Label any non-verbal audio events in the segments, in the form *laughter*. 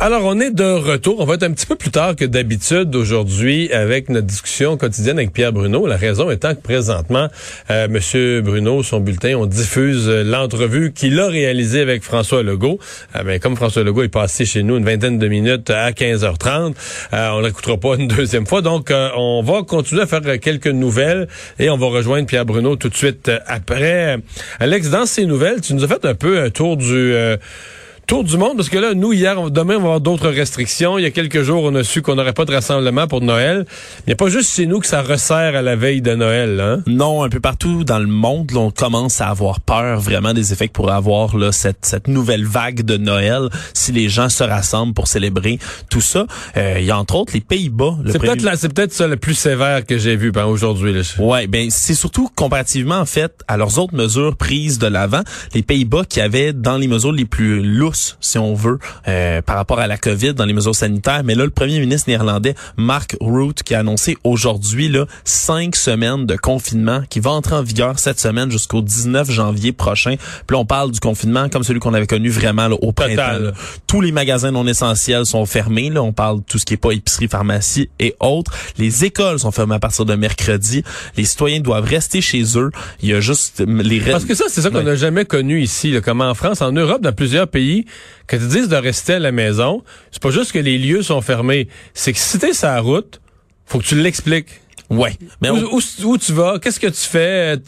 Alors, on est de retour. On va être un petit peu plus tard que d'habitude aujourd'hui avec notre discussion quotidienne avec Pierre Bruno. La raison étant que présentement, euh, Monsieur Bruno, son bulletin, on diffuse euh, l'entrevue qu'il a réalisée avec François Legault. Euh, ben, comme François Legault est passé chez nous une vingtaine de minutes à 15h30, euh, on l'écoutera pas une deuxième fois. Donc, euh, on va continuer à faire quelques nouvelles et on va rejoindre Pierre Bruno tout de suite après. Alex, dans ces nouvelles, tu nous as fait un peu un tour du Tour du monde, parce que là, nous, hier, demain, on va avoir d'autres restrictions. Il y a quelques jours, on a su qu'on n'aurait pas de rassemblement pour Noël. Il n'y a pas juste chez nous que ça resserre à la veille de Noël. Hein? Non, un peu partout dans le monde, là, on commence à avoir peur vraiment des effets que pourrait avoir là, cette, cette nouvelle vague de Noël si les gens se rassemblent pour célébrer tout ça. Euh, il y a entre autres les Pays-Bas. C'est peut-être là, c'est peut-être ça le plus sévère que j'ai vu ben, aujourd'hui. Ouais, ben c'est surtout comparativement en fait à leurs autres mesures prises de l'avant, les Pays-Bas qui avaient dans les mesures les plus lourdes si on veut, euh, par rapport à la COVID dans les mesures sanitaires. Mais là, le premier ministre néerlandais, Mark Rutte, qui a annoncé aujourd'hui là cinq semaines de confinement qui va entrer en vigueur cette semaine jusqu'au 19 janvier prochain. Puis là, on parle du confinement comme celui qu'on avait connu vraiment là, au printemps. Tous les magasins non essentiels sont fermés. Là, on parle de tout ce qui est pas épicerie, pharmacie et autres. Les écoles sont fermées à partir de mercredi. Les citoyens doivent rester chez eux. Il y a juste les Parce que ça, c'est ça qu'on n'a jamais connu ici. Là, comme en France, en Europe, dans plusieurs pays, quand ils disent de rester à la maison, c'est pas juste que les lieux sont fermés, c'est que si t'es sur la route, faut que tu l'expliques. Ouais. Mais où, où, tu vas? Qu'est-ce que tu fais?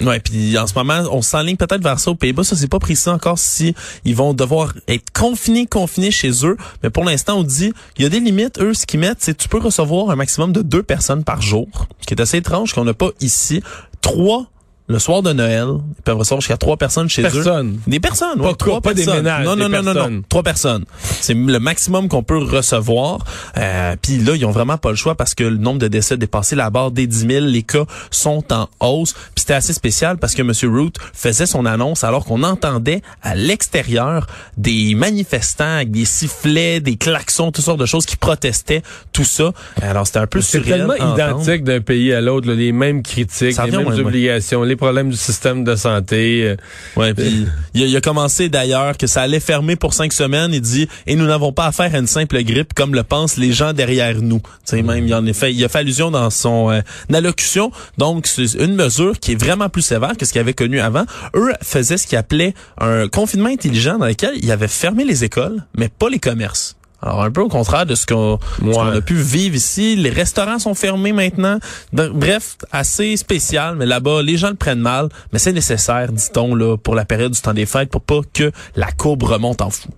Ouais. Puis en ce moment, on s'enligne peut-être vers ça aux Pays-Bas. Ça, c'est pas précis encore si ils vont devoir être confinés, confinés chez eux. Mais pour l'instant, on dit il y a des limites. Eux, ce qu'ils mettent, c'est tu peux recevoir un maximum de deux personnes par jour, ce qui est assez étrange qu'on n'a pas ici. Trois le soir de Noël, ils peuvent recevoir jusqu'à trois personnes chez personnes. eux. Des personnes. Pas, trois pas personnes. des ménages. Non, non, non, non, non, Trois personnes. C'est le maximum qu'on peut recevoir. Euh, Puis là, ils ont vraiment pas le choix parce que le nombre de décès dépassé la barre des 10 000. Les cas sont en hausse. Puis c'était assez spécial parce que M. Root faisait son annonce alors qu'on entendait à l'extérieur des manifestants avec des sifflets, des klaxons, toutes sortes de choses qui protestaient tout ça. Alors c'était un peu C'est tellement identique d'un pays à l'autre, les mêmes critiques, les mêmes obligations, les problèmes du système de santé. Euh. Ouais, puis il, a, commencé d'ailleurs que ça allait fermer pour cinq semaines. Il dit et nous n'avons pas affaire à une simple grippe comme le pensent les gens derrière nous. Tu même il en fait, il a fait allusion dans son euh, allocution. Donc c'est une mesure qui est vraiment plus sévère que ce qu'il avait connu avant. Eux faisaient ce qu'ils appelaient un confinement intelligent dans lequel ils avaient fermé les écoles, mais pas les commerces. Alors un peu au contraire de ce qu'on a pu vivre ici, les restaurants sont fermés maintenant. bref, assez spécial, mais là-bas les gens le prennent mal, mais c'est nécessaire, dit-on là, pour la période du temps des fêtes, pour pas que la courbe remonte en fou.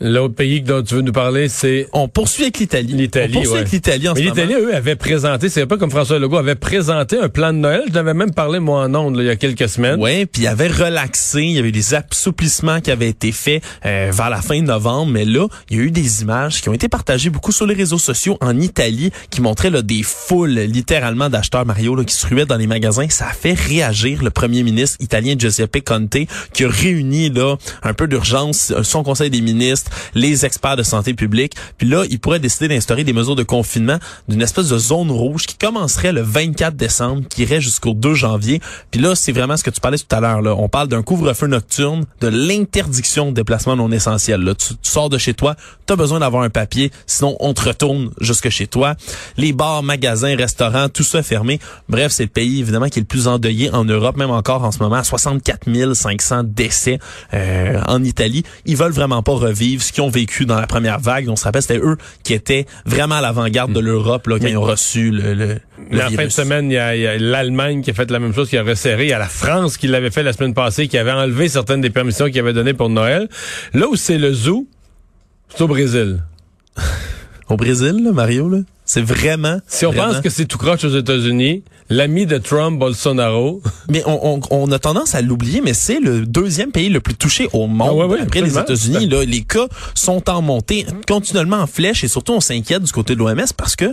L'autre pays dont tu veux nous parler, c'est... On poursuit avec l'Italie. L'Italie, On poursuit avec l'Italie en Mais l'Italie, eux, avaient présenté, c'est pas comme François Legault, avait présenté un plan de Noël. Je l'avais même parlé, moi, en ondes, il y a quelques semaines. Oui, puis il avait relaxé. Il y avait des assouplissements qui avaient été faits euh, vers la fin de novembre. Mais là, il y a eu des images qui ont été partagées beaucoup sur les réseaux sociaux en Italie qui montraient là, des foules, littéralement, d'acheteurs Mario là, qui se ruaient dans les magasins. Ça a fait réagir le premier ministre italien Giuseppe Conte qui a réuni là un peu d'urgence son conseil des ministres les experts de santé publique. Puis là, ils pourraient décider d'instaurer des mesures de confinement d'une espèce de zone rouge qui commencerait le 24 décembre, qui irait jusqu'au 2 janvier. Puis là, c'est vraiment ce que tu parlais tout à l'heure. Là. On parle d'un couvre-feu nocturne, de l'interdiction de déplacement non essentiel. Là. Tu, sors de chez toi, tu as besoin d'avoir un papier, sinon on te retourne jusque chez toi. Les bars, magasins, restaurants, tout ça fermé. Bref, c'est le pays évidemment qui est le plus endeuillé en Europe, même encore en ce moment, 64 500 décès euh, en Italie. Ils veulent vraiment pas revivre ce qu'ils ont vécu dans la première vague. On se rappelle, c'était eux qui étaient vraiment à l'avant-garde de l'Europe là, quand ils ont reçu le, le, la fin de semaine, il y a, l'Allemagne qui a fait la même chose, qui a resserré. Il y a la France qui l'avait fait la semaine passée, qui avait enlevé certaines des permissions qu'il avait données pour Noël. Là où c'est le zoo, c'est au Brésil. au Brésil, là, Mario, là? C'est vraiment. Si on vraiment- pense que c'est tout croche aux États-Unis, l'ami de Trump, Bolsonaro, Mais on, on, on a tendance à l'oublier, mais c'est le deuxième pays le plus touché au monde Ah ouais, ouais, après les. États-Unis. Là, les cas sont en montée continuellement en flèche et surtout on s'inquiète du côté de l'OMS parce que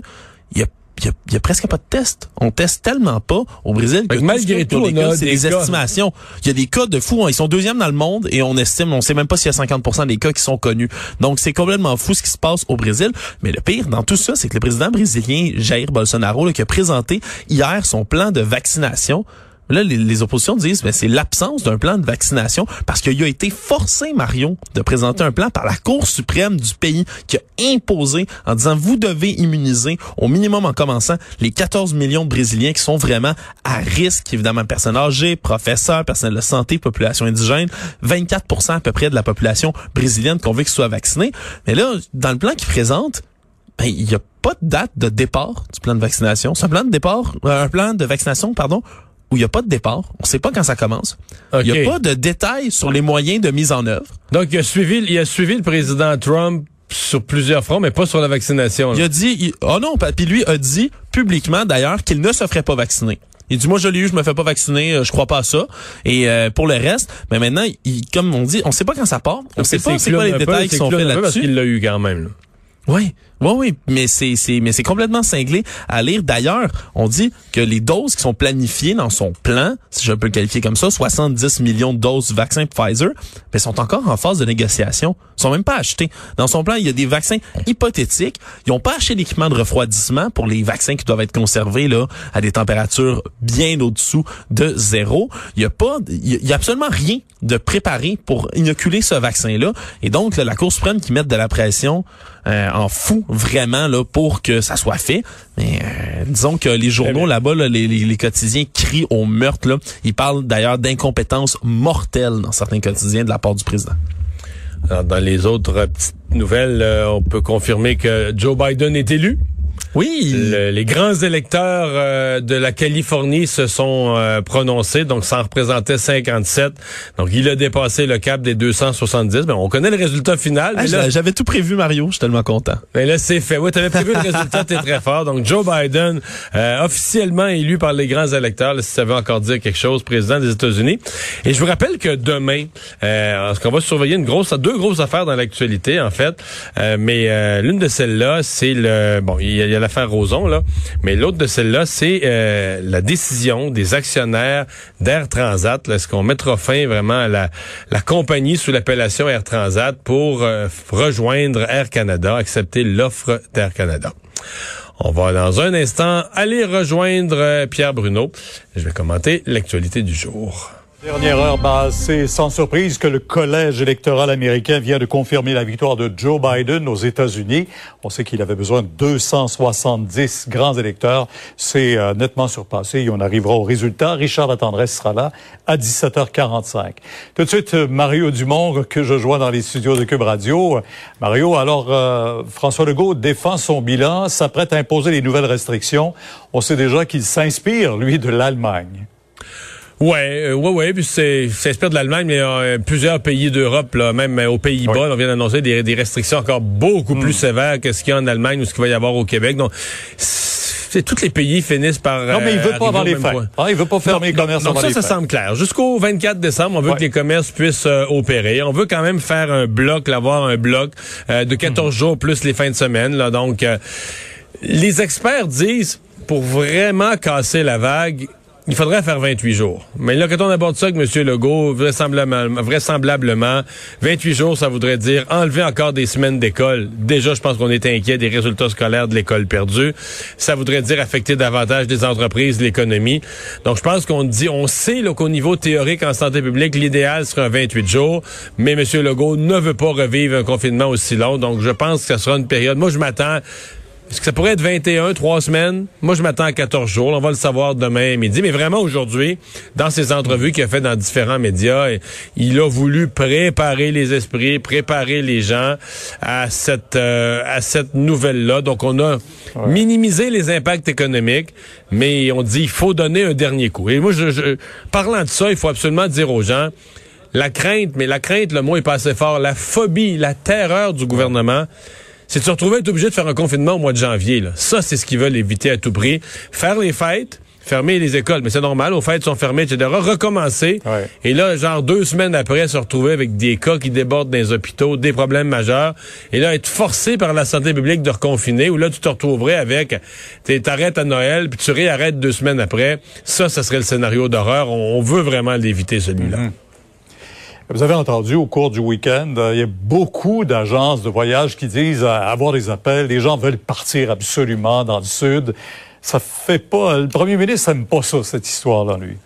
il y a il y, y a presque pas de tests. On teste tellement pas au Brésil que malgré tout, c'est des estimations. Il y a des cas de fous. hein. Ils sont deuxièmes dans le monde et on estime, on sait même pas s'il y a 50% des cas qui sont connus. Donc c'est complètement fou ce qui se passe au Brésil. Mais le pire dans tout ça, c'est que le président brésilien Jair Bolsonaro là, qui a présenté hier son plan de vaccination. Là, les, les oppositions disent ben, c'est l'absence d'un plan de vaccination parce qu'il a été forcé, Marion, de présenter un plan par la Cour suprême du pays qui a imposé en disant vous devez immuniser au minimum en commençant les 14 millions de Brésiliens qui sont vraiment à risque, évidemment, personnes âgées, professeurs, personnel de santé, population indigène, 24% à peu près de la population brésilienne qu'on veut qu'ils soient vaccinés. Mais là, dans le plan qu'il présente, ben, il n'y a pas de date de départ du plan de vaccination. C'est un plan de départ, euh, un plan de vaccination, pardon, où il n'y a pas de départ. On ne sait pas quand ça commence. Il n'y a pas de détails sur les moyens de mise en œuvre. donc il a suivi, il a suivi le président Trump sur plusieurs fronts, mais pas sur la vaccination. là. Il a dit, il- oh non, puis lui a dit publiquement d'ailleurs qu'il ne se ferait pas vacciner. Il dit moi je l'ai eu, je me fais pas vacciner, euh, je crois pas à ça. Et euh, pour le reste, mais maintenant, il, comme on dit, on sait pas quand ça part, on Donc, sait pas c'est quoi les détails qui sont faits peu Parce là-dessus. qu'il l'a eu quand même. là. Oui, oui, oui, mais c'est c'est mais c'est complètement cinglé à lire. D'ailleurs, on dit que les doses qui sont planifiées dans son plan, si je peux le qualifier comme ça, 70 millions de doses du vaccin Pfizer, ben sont encore en phase de négociation. Ils sont même pas achetés. Dans son plan, il y a des vaccins hypothétiques. Ils n'ont pas acheté d'équipement de refroidissement pour les vaccins qui doivent être conservés là à des températures bien au-dessous de zéro. Il y a pas, il y a absolument rien de préparé pour inoculer ce vaccin-là. Et donc, là, la Cour suprême qui met de la pression euh, en fou vraiment là pour que ça soit fait. Mais euh, disons que les journaux bien. là-bas, là, les, les, les quotidiens crient au meurtre. Là. Ils parlent d'ailleurs d'incompétence mortelle dans certains quotidiens de la part du président. Alors, dans les autres petites nouvelles, euh, on peut confirmer que Joe Biden est élu. Oui. Le- les grands électeurs euh, de la Californie se sont euh, prononcés, donc ça en représentait 57. Donc il a dépassé le cap des 270. Ben, on connaît le résultat final, Ah, J'avais tout prévu, Mario. Je suis tellement content. mais là c'est fait. Oui, tu avais prévu le résultat, t'es très fort. Donc Joe Biden, euh, officiellement élu par les grands électeurs, là, si ça veut encore dire quelque chose, président des États-Unis. Et je vous rappelle que demain, euh, qu'on va surveiller une grosse, deux grosses affaires dans l'actualité en fait, Euh, mais euh, l'une de celles-là, c'est le, bon, il y a, il y a l'affaire Roson là, mais l'autre de celles-là, c'est euh, la décision des actionnaires d'Air Transat. Est-ce qu'on mettra fin vraiment à la, la compagnie sous l'appellation Air Transat pour euh, rejoindre Air Canada, accepter l'offre d'Air Canada? On va dans un instant aller rejoindre euh, Pierre Bruno. Je vais commenter l'actualité du jour. Dernière heure, bah, c'est sans surprise que le collège électoral américain vient de confirmer la victoire de Joe Biden aux États-Unis. On sait qu'il avait besoin de 270 grands électeurs. C'est euh, nettement surpassé et on arrivera au résultat. Richard Latendresse sera là à 17h45. Tout de suite, euh, Mario Dumont, que je joins dans les studios de Cube Radio. Mario, alors, euh, François Legault défend son bilan, s'apprête à imposer les nouvelles restrictions. On sait déjà qu'il s'inspire, lui, de l'Allemagne. Ouais, euh, ouais, ouais. Puis c'est, ça inspire de l'Allemagne, mais euh, plusieurs pays d'Europe, là, même euh, aux Pays-Bas, Oui. on vient d'annoncer des, des restrictions encore beaucoup plus sévères que ce qu'il y a en Allemagne ou ce qu'il va y avoir au Québec. Donc, c'est, tous les pays finissent par. Non, mais il euh, veut pas arriver avoir les fêtes. Ah, il veut pas fermer les Donc, commerces donc avant ça, ça fêtes. semble clair. Jusqu'au 24 décembre, on veut Ouais. que les commerces puissent euh, opérer. On veut quand même faire un bloc, l'avoir un bloc euh, de 14 Mhm. jours plus les fins de semaine. Là. Donc, euh, les experts disent, pour vraiment casser la vague, il faudrait faire 28 jours. Mais là, quand on aborde ça avec M. Legault, vraisemblablement, vraisemblablement, 28 jours, ça voudrait dire enlever encore des semaines d'école. Déjà, je pense qu'on est inquiet des résultats scolaires de l'école perdue. Ça voudrait dire affecter davantage des entreprises, l'économie. Donc, je pense qu'on dit, on sait qu'au niveau théorique en santé publique, l'idéal serait un 28 jours, mais M. Legault ne veut pas revivre un confinement aussi long. Donc, je pense que ça sera une période. Moi, je m'attends est-ce que ça pourrait être 21, trois semaines? Moi, je m'attends à 14 jours. On va le savoir demain midi. Mais vraiment, aujourd'hui, dans ses entrevues qu'il a fait dans différents médias, il a voulu préparer les esprits, préparer les gens à cette, euh, à cette nouvelle-là. Donc, on a minimisé les impacts économiques, mais on dit il faut donner un dernier coup. Et moi, je, je- parlant de ça, il faut absolument dire aux gens, la crainte, mais la crainte, le mot est pas assez fort, la phobie, la terreur du gouvernement, c'est de se retrouver être obligé de faire un confinement au mois de janvier. Là. Ça, c'est ce qu'ils veulent éviter à tout prix. Faire les fêtes, fermer les écoles, mais c'est normal, aux fêtes sont fermées, etc. Recommencer. Ouais. Et là, genre deux semaines après, se retrouver avec des cas qui débordent dans les hôpitaux, des problèmes majeurs. Et là, être forcé par la santé publique de reconfiner, ou là, tu te retrouverais avec, t'es- t'arrêtes à Noël, puis tu réarrêtes deux semaines après. Ça, ça serait le scénario d'horreur. On, on veut vraiment l'éviter, celui-là. Vous avez entendu au cours du week-end, euh, il y a beaucoup d'agences de voyage qui disent euh, avoir des appels. Les gens veulent partir absolument dans le sud. Ça fait pas. Le premier ministre n'aime pas ça, cette histoire-là, lui.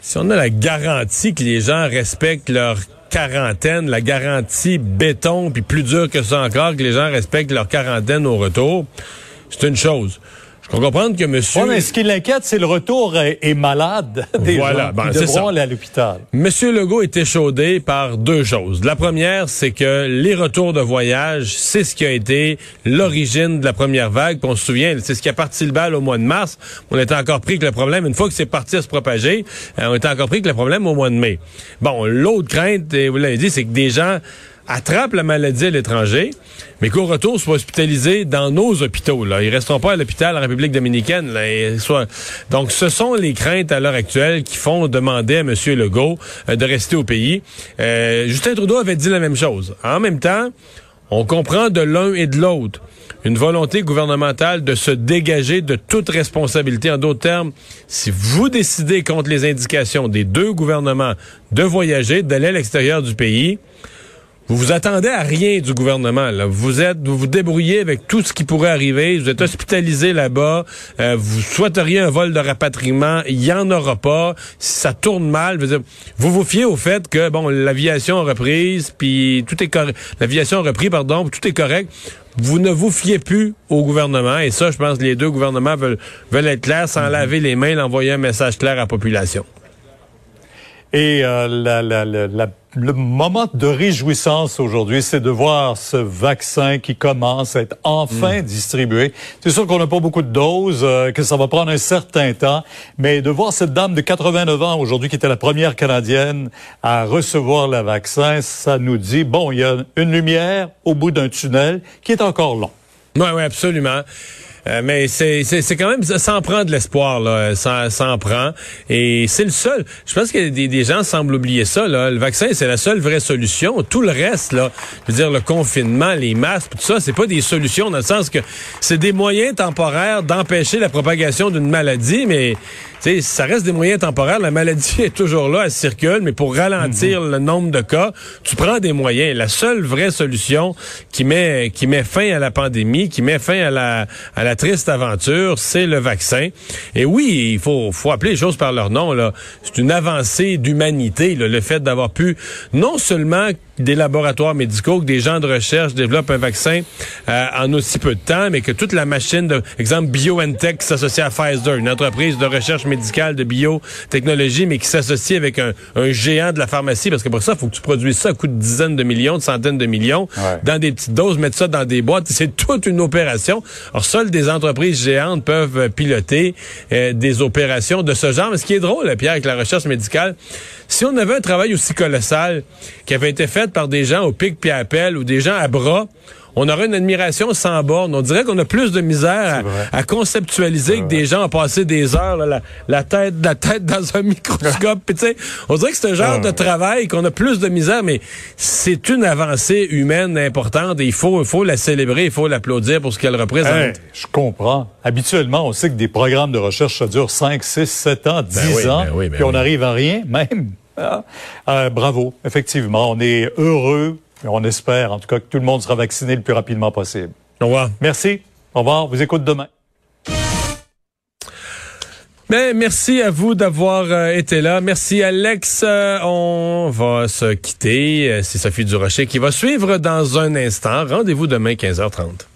Si on a la garantie que les gens respectent leur quarantaine, la garantie béton, puis plus dur que ça encore, que les gens respectent leur quarantaine au retour, c'est une chose. Je peux comprendre que monsieur... Ouais, mais ce qui l'inquiète, c'est le retour est, malade *laughs* des Voilà, gens ben, qui devront aller à l'hôpital. Monsieur Legault est échaudé par deux choses. La première, c'est que les retours de voyage, c'est ce qui a été l'origine de la première vague. Puis on se souvient, c'est ce qui a parti le bal au mois de mars. On était encore pris que le problème, une fois que c'est parti à se propager, euh, on était encore pris que le problème au mois de mai. Bon, l'autre crainte, et vous l'avez dit, c'est que des gens attrapent la maladie à l'étranger, mais qu'au retour soient hospitalisés dans nos hôpitaux. Là. Ils resteront pas à l'hôpital en République dominicaine. Là, soit... Donc, ce sont les craintes à l'heure actuelle qui font demander à M. Legault euh, de rester au pays. Euh, Justin Trudeau avait dit la même chose. En même temps, on comprend de l'un et de l'autre une volonté gouvernementale de se dégager de toute responsabilité. En d'autres termes, si vous décidez contre les indications des deux gouvernements de voyager, d'aller à l'extérieur du pays, vous vous attendez à rien du gouvernement. Là. Vous êtes, vous vous débrouillez avec tout ce qui pourrait arriver. Vous êtes hospitalisé là-bas. Euh, vous souhaiteriez un vol de rapatriement. Il y en aura pas. Si ça tourne mal, vous vous fiez au fait que bon, l'aviation a reprise, puis tout est correct. L'aviation a repris, pardon, tout est correct. Vous ne vous fiez plus au gouvernement. Et ça, je pense que les deux gouvernements veulent, veulent être clairs, sans laver les mains, envoyer un message clair à la population. Et euh, la- la- la- le moment de réjouissance aujourd'hui, c'est de voir ce vaccin qui commence à être enfin distribué. C'est sûr qu'on n'a pas beaucoup de doses, euh, que ça va prendre un certain temps, mais de voir cette dame de 89 ans aujourd'hui qui était la première Canadienne à recevoir le vaccin, ça nous dit, bon, il y a une lumière au bout d'un tunnel qui est encore long. Oui, oui, absolument. Euh, mais c'est, c'est, c'est quand même, ça s'en prend de l'espoir, là. Ça s'en prend. Et c'est le seul. Je pense que des, des gens semblent oublier ça, là. Le vaccin, c'est la seule vraie solution. Tout le reste, là, je veux dire, le confinement, les masques, tout ça, c'est pas des solutions dans le sens que c'est des moyens temporaires d'empêcher la propagation d'une maladie, mais, sais, ça reste des moyens temporaires. La maladie *laughs* est toujours là, elle circule, mais pour ralentir le nombre de cas, tu prends des moyens. La seule vraie solution qui met, qui met fin à la pandémie, qui met fin à la, à la triste aventure, c'est le vaccin. Et oui, il faut, faut appeler les choses par leur nom. Là, c'est une avancée d'humanité, le fait d'avoir pu non seulement des laboratoires médicaux, que des gens de recherche développent un vaccin euh, en aussi peu de temps, mais que toute la machine, de, exemple BioNTech qui s'associe à Pfizer, une entreprise de recherche médicale de biotechnologie, mais qui s'associe avec un, un géant de la pharmacie, parce que pour ça, il faut que tu produises ça à coût de dizaines de millions, de centaines de millions, Ouais. dans des petites doses, mettre ça dans des boîtes. C'est toute une opération. Alors, seules des entreprises géantes peuvent euh, piloter euh, des opérations de ce genre. Mais ce qui est drôle, Pierre, avec la recherche médicale, si on avait un travail aussi colossal qui avait été fait par des gens au pic puis à pelle ou des gens à bras, on aurait une admiration sans borne. On dirait qu'on a plus de misère à, à conceptualiser que des gens ont passé des heures là, la, la tête la tête dans un *laughs* microscope. Puis on dirait que c'est un genre de travail qu'on a plus de misère, mais c'est une avancée humaine importante et il faut, la célébrer, il faut l'applaudir pour ce qu'elle représente. Hey, je comprends. Habituellement, on sait que des programmes de recherche, ça dure 5, 6, 7 ans, 10 oui, ans, ben oui, ben puis on oui. n'arrive à rien, même. Ah. Euh, bravo, effectivement. On est heureux, et on espère en tout cas que tout le monde sera vacciné le plus rapidement possible. Au revoir. Merci. Au revoir. Vous écoute demain. Ben, merci à vous d'avoir euh, été là. Merci Alex. Euh, on va se quitter. C'est Sophie Durocher qui va suivre dans un instant. Rendez-vous demain 15h30.